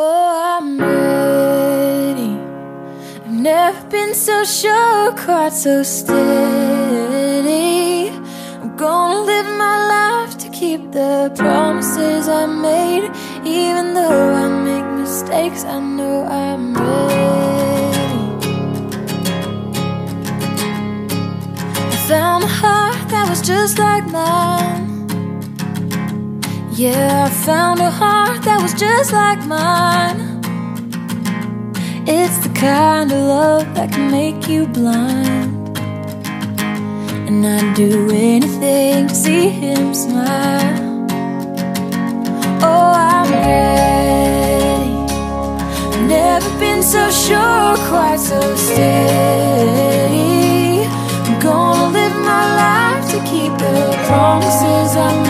Oh, I'm ready. I've never been so sure, quite so steady. I'm gonna live my life to keep the promises I made. Even though I make mistakes, I know I'm ready. I found a heart that was just like mine. Yeah, I found a heart that was just like mine. It's the kind of love that can make you blind. And I'd do anything to see him smile. Oh, I'm ready. Never been so sure, quite so steady. I'm gonna live my life to keep the promises I made.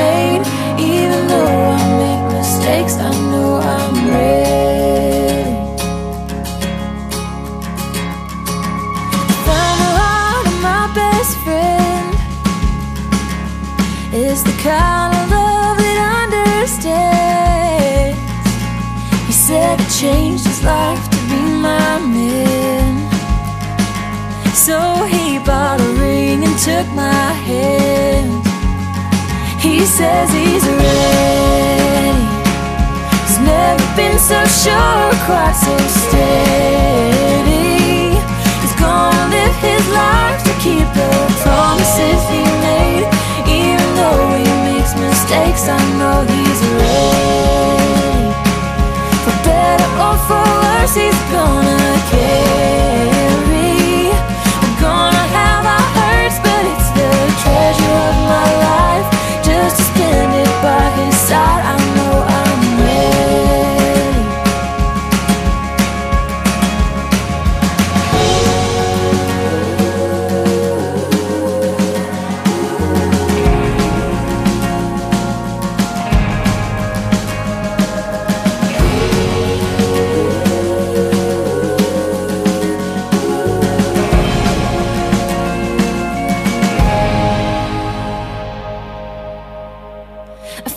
Is the kind of love that understands. He said it changed his life to be my man. So he bought a ring and took my hand. He says he's ready. He's never been so sure, quite so steady. Know he's ready. For better or for worse, he's gonna carry.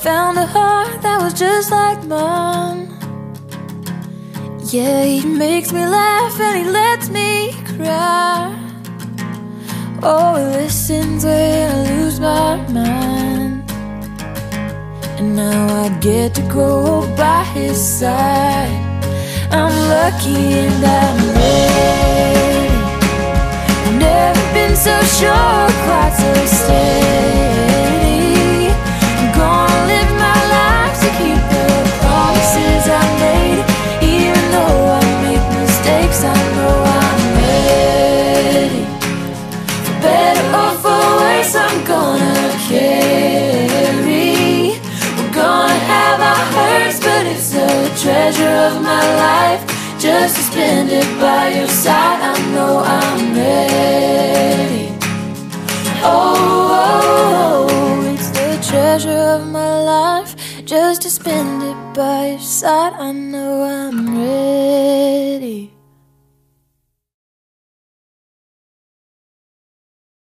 Found a heart that was just like mine. Yeah, he makes me laugh and he lets me cry. Oh, he listens when I lose my mind. And now I get to go by his side. I'm lucky and I'm ready. I've never been so sure, quite so Just to spend it by your side, I know I'm ready. Oh, oh, oh, it's the treasure of my life. Just to spend it by your side, I know I'm ready.